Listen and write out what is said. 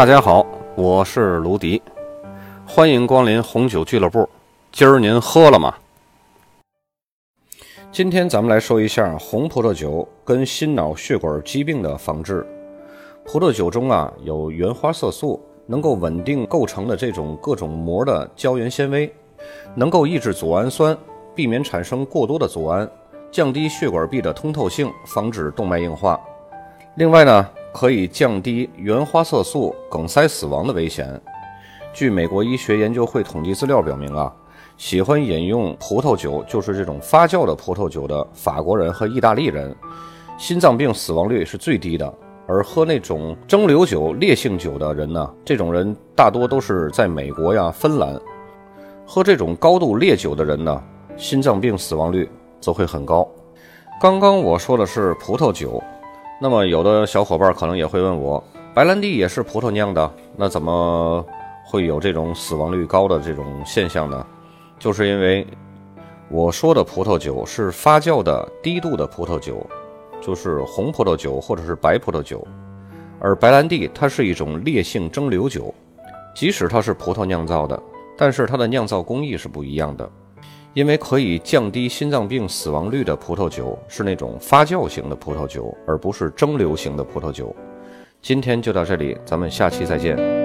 大家好，我是卢迪，欢迎光临红酒俱乐部。今儿您喝了吗？今天咱们来说一下红葡萄酒跟心脑血管疾病的防治。葡萄酒中啊有原花色素，能够稳定构成的这种各种膜的胶原纤维，能够抑制组氨酸，避免产生过多的组胺，降低血管壁的通透性，防止动脉硬化。另外呢。可以降低原花色素梗塞死亡的危险。据美国医学研究会统计资料表明啊，喜欢饮用葡萄酒，就是这种发酵的葡萄酒的法国人和意大利人，心脏病死亡率是最低的。而喝那种蒸馏酒、烈性酒的人呢，这种人大多都是在美国呀、芬兰。喝这种高度烈酒的人呢，心脏病死亡率则会很高。刚刚我说的是葡萄酒。那么，有的小伙伴可能也会问我，白兰地也是葡萄酿的，那怎么会有这种死亡率高的这种现象呢？就是因为我说的葡萄酒是发酵的低度的葡萄酒，就是红葡萄酒或者是白葡萄酒，而白兰地它是一种烈性蒸馏酒，即使它是葡萄酿造的，但是它的酿造工艺是不一样的。因为可以降低心脏病死亡率的葡萄酒是那种发酵型的葡萄酒，而不是蒸馏型的葡萄酒。今天就到这里，咱们下期再见。